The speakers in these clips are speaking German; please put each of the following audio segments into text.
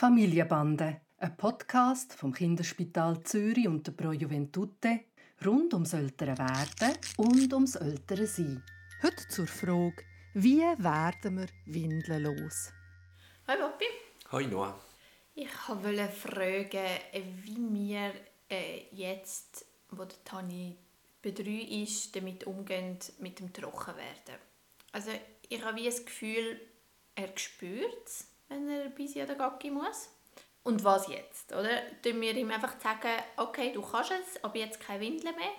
Familienbande, ein Podcast vom Kinderspital Zürich und der Pro Juventute rund ums ältere Werden und ums ältere Sein. Heute zur Frage, wie werden wir windellos? Hi Papi. Hi Noah. Ich wollte fragen, wie wir äh, jetzt, wo der Tani bei drei ist, damit umgehen mit dem Trockenwerden. Also ich habe wie das Gefühl, er spürt es wenn er bis an den Gacki muss. Und was jetzt? Oder? Tun wir ihm einfach sagen, okay, du kannst es, aber jetzt keine Windeln mehr?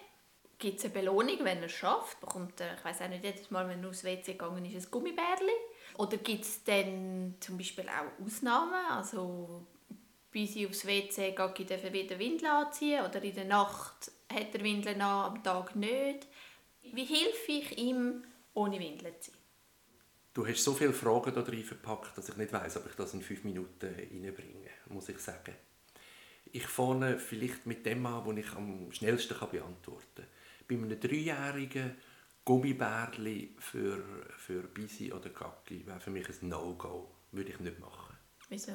Gibt es eine Belohnung, wenn er es schafft? Bekommt er, ich weiß auch nicht, jedes Mal, wenn er aufs WC gegangen ist, ein Gummibärli? Oder gibt es dann zum Beispiel auch Ausnahmen? Also, bis ich aufs WC gehe, darf er wieder Windeln anziehen? Oder in der Nacht hat er Windeln an, am Tag nicht? Wie helfe ich ihm, ohne Windeln zu sein? Du hast so viele Fragen da drin verpackt, dass ich nicht weiß, ob ich das in fünf Minuten reinbringe, muss ich sagen. Ich fange vielleicht mit dem an, was ich am schnellsten beantworten kann. Bei einem Dreijährigen Gummibärli für, für Bisi oder Kaki wäre für mich ein No-Go. Würde ich nicht machen. Wieso?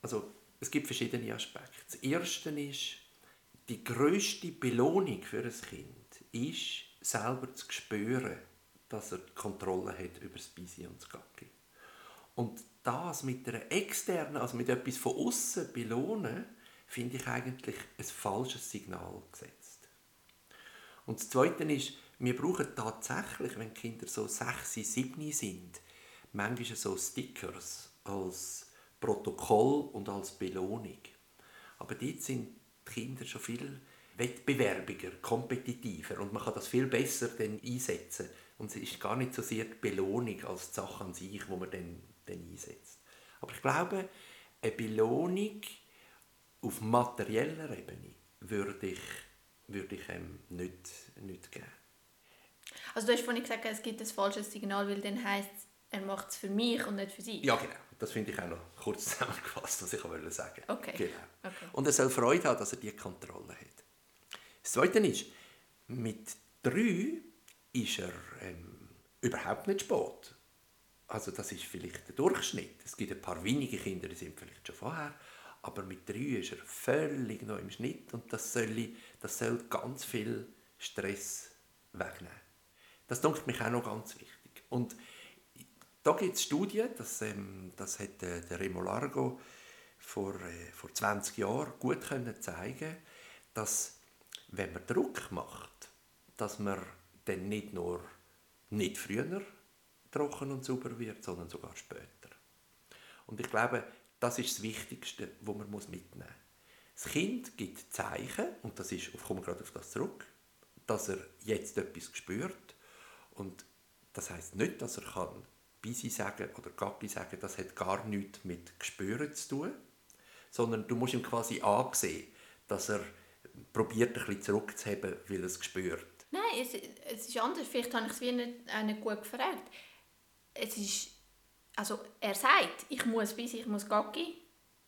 Also, es gibt verschiedene Aspekte. Das erste ist, die grösste Belohnung für ein Kind ist, selber zu spüren, dass er die Kontrolle hat über das Bisi und das Gacki. Und das mit einer externen, also mit etwas von außen belohnen, finde ich eigentlich ein falsches Signal gesetzt. Und das Zweite ist, wir brauchen tatsächlich, wenn Kinder so 6, 7 sind, manchmal so Stickers als Protokoll und als Belohnung. Aber dort sind die Kinder schon viel wettbewerbiger, kompetitiver und man kann das viel besser dann einsetzen. Und es ist gar nicht so sehr die Belohnung als die Sache an sich, die man dann, dann einsetzt. Aber ich glaube, eine Belohnung auf materieller Ebene würde ich, würde ich ähm, nicht, nicht geben. Also du hast vorhin gesagt, es gibt ein falsches Signal, weil dann heisst er macht es für mich und nicht für sie. Ja, genau. Das finde ich auch noch kurz zusammengefasst, was ich wollte sagen. Okay. Genau. okay. Und er soll Freude haben, dass er die Kontrolle hat. Das Zweite ist, mit drei ist er ähm, überhaupt nicht spät. Also das ist vielleicht der Durchschnitt. Es gibt ein paar wenige Kinder, die sind vielleicht schon vorher, aber mit drei ist er völlig noch im Schnitt und das soll, das soll ganz viel Stress wegnehmen. Das denke mich auch noch ganz wichtig. Und da gibt es Studien, das, ähm, das hat äh, der Remo Largo vor, äh, vor 20 Jahren gut können zeigen dass wenn man Druck macht, dass man dann nicht nur nicht früher trocken und sauber wird, sondern sogar später. Und ich glaube, das ist das Wichtigste, was man mitnehmen muss. Das Kind gibt Zeichen, und das ist, ich komme gerade auf das zurück, dass er jetzt etwas spürt. Und das heißt nicht, dass er kann Bisi sagen oder Gappi sagen, das hat gar nichts mit Gespüren zu tun, sondern du musst ihm quasi ansehen, dass er probiert, ein bisschen zurückzuheben, weil es spürt. Nein, es, es ist anders. Vielleicht habe ich es wie nicht, nicht gut gefragt. Es ist, also er sagt, ich muss bis ich muss gehen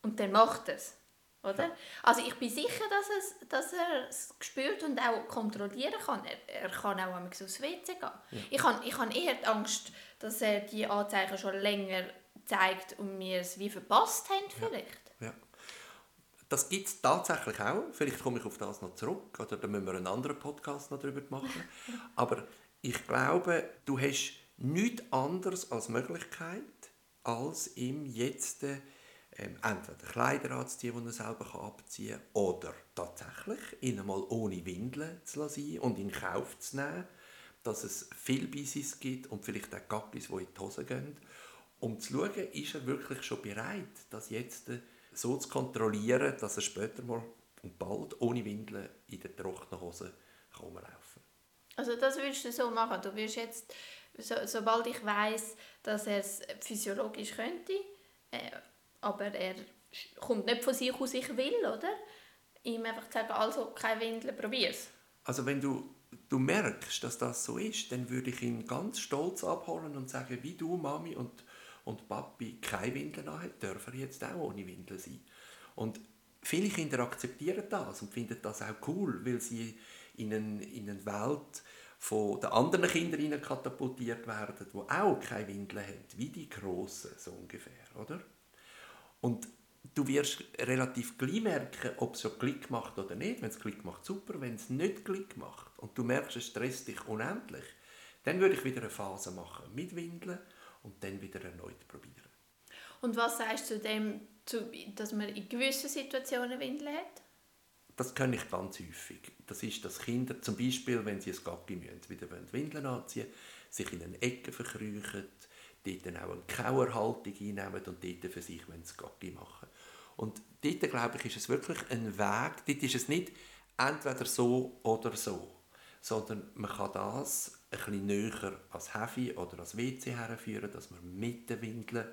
und dann macht es. Oder? Ja. Also ich bin sicher, dass, es, dass er es spürt und auch kontrollieren kann. Er, er kann auch einmal aufs WC gehen. Ja. Ich habe ich hab eher die Angst, dass er die Anzeichen schon länger zeigt und wir es wie verpasst haben vielleicht. Ja. Das gibt es tatsächlich auch. Vielleicht komme ich auf das noch zurück oder dann müssen wir einen anderen Podcast noch darüber machen. Aber ich glaube, du hast nichts anderes als Möglichkeit, als ihm jetzt ähm, entweder Kleider anzuziehen, die er selber abziehen kann, oder tatsächlich ihn einmal ohne Windeln zu lassen und in Kauf zu nehmen, dass es viel Bisis gibt und vielleicht auch Gackis, die in die Hose gehen, um zu schauen, ist er wirklich schon bereit, das jetzt so zu kontrollieren, dass er später mal und bald ohne Windeln in der trockenen Hose rumlaufen kann. Also das würdest du so machen? Du wirst jetzt, so, sobald ich weiß, dass er es physiologisch könnte, äh, aber er kommt nicht von sich aus, ich will, oder? Ihm einfach sagen, also keine Windeln, probier's. Also wenn du, du merkst, dass das so ist, dann würde ich ihn ganz stolz abholen und sagen, wie du, Mami und und Papi keine Windeln anhat, dürfen jetzt auch ohne Windeln sein. Und viele Kinder akzeptieren das und finden das auch cool, weil sie in eine, in eine Welt von den anderen Kindern katapultiert werden, die auch keine Windeln haben, wie die Grossen, so ungefähr, oder? Und du wirst relativ gleich merken, ob es so Klick macht oder nicht. Wenn es Klick macht, super. Wenn es nicht Klick macht und du merkst, es stresst dich unendlich, dann würde ich wieder eine Phase machen mit Windeln und dann wieder erneut probieren. Und was sagst du dem, dass man in gewissen Situationen Windeln hat? Das kenne ich ganz häufig. Das ist, dass Kinder zum Beispiel, wenn sie ein Gacki müssen, wieder Windeln anziehen sich in eine Ecke verkrüchen, dort dann auch eine Kauerhaltung einnehmen und dort für sich das Gacki machen Und dort, glaube ich, ist es wirklich ein Weg, dort ist es nicht entweder so oder so, sondern man kann das ein bisschen näher als Heavy oder als WC herführen, dass man mit den Windeln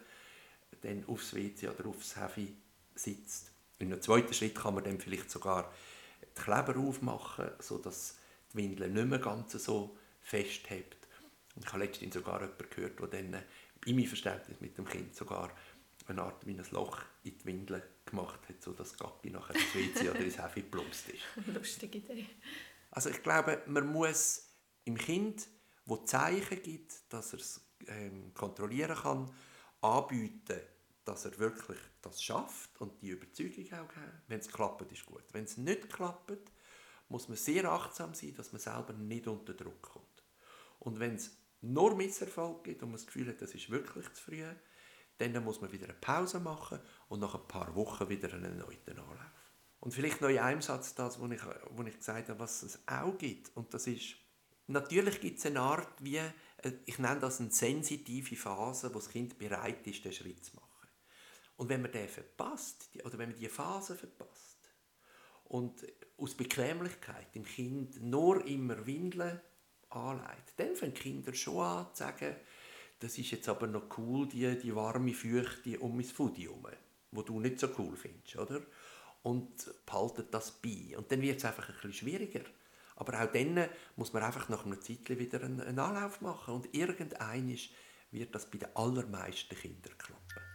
dann aufs WC oder aufs Heavy sitzt. In einem zweiten Schritt kann man dann vielleicht sogar die Kleber aufmachen, sodass die Windel nicht mehr ganz so festhebt. Und ich habe letztens sogar jemanden gehört, der dann in meinem Verständnis mit dem Kind sogar eine Art wie ein Loch in die Windel gemacht hat, sodass das Gacki nachher ins WC oder ins Heavy plumpst ist. Lustige Idee. Also ich glaube, man muss im Kind, wo Zeichen gibt, dass er es ähm, kontrollieren kann, anbieten, dass er wirklich das schafft und die Überzeugung auch haben. Wenn es klappt, ist gut. Wenn es nicht klappt, muss man sehr achtsam sein, dass man selber nicht unter Druck kommt. Und wenn es nur Misserfolg gibt und man das Gefühl hat, das ist wirklich zu früh, dann muss man wieder eine Pause machen und nach ein paar Wochen wieder einen erneuten Anlauf. Und vielleicht noch in einem Satz das, wo ich, wo ich gesagt habe, was es auch gibt. Und das ist, natürlich gibt es eine Art wie, äh, ich nenne das eine sensitive Phase, wo das Kind bereit ist, den Schritt zu machen. Und wenn man den verpasst, oder wenn man diese Phase verpasst, und aus Bequemlichkeit dem Kind nur immer Windeln anlegt, dann fangen Kinder schon an zu sagen, das ist jetzt aber noch cool, die, die warme Feuchte um mein Fudi herum, wo du nicht so cool findest, oder? Und behaltet das bei. Und dann wird es einfach ein bisschen schwieriger. Aber auch dann muss man einfach nach einer Zeit wieder einen, einen Anlauf machen. Und irgendein wird das bei den allermeisten Kindern klappen.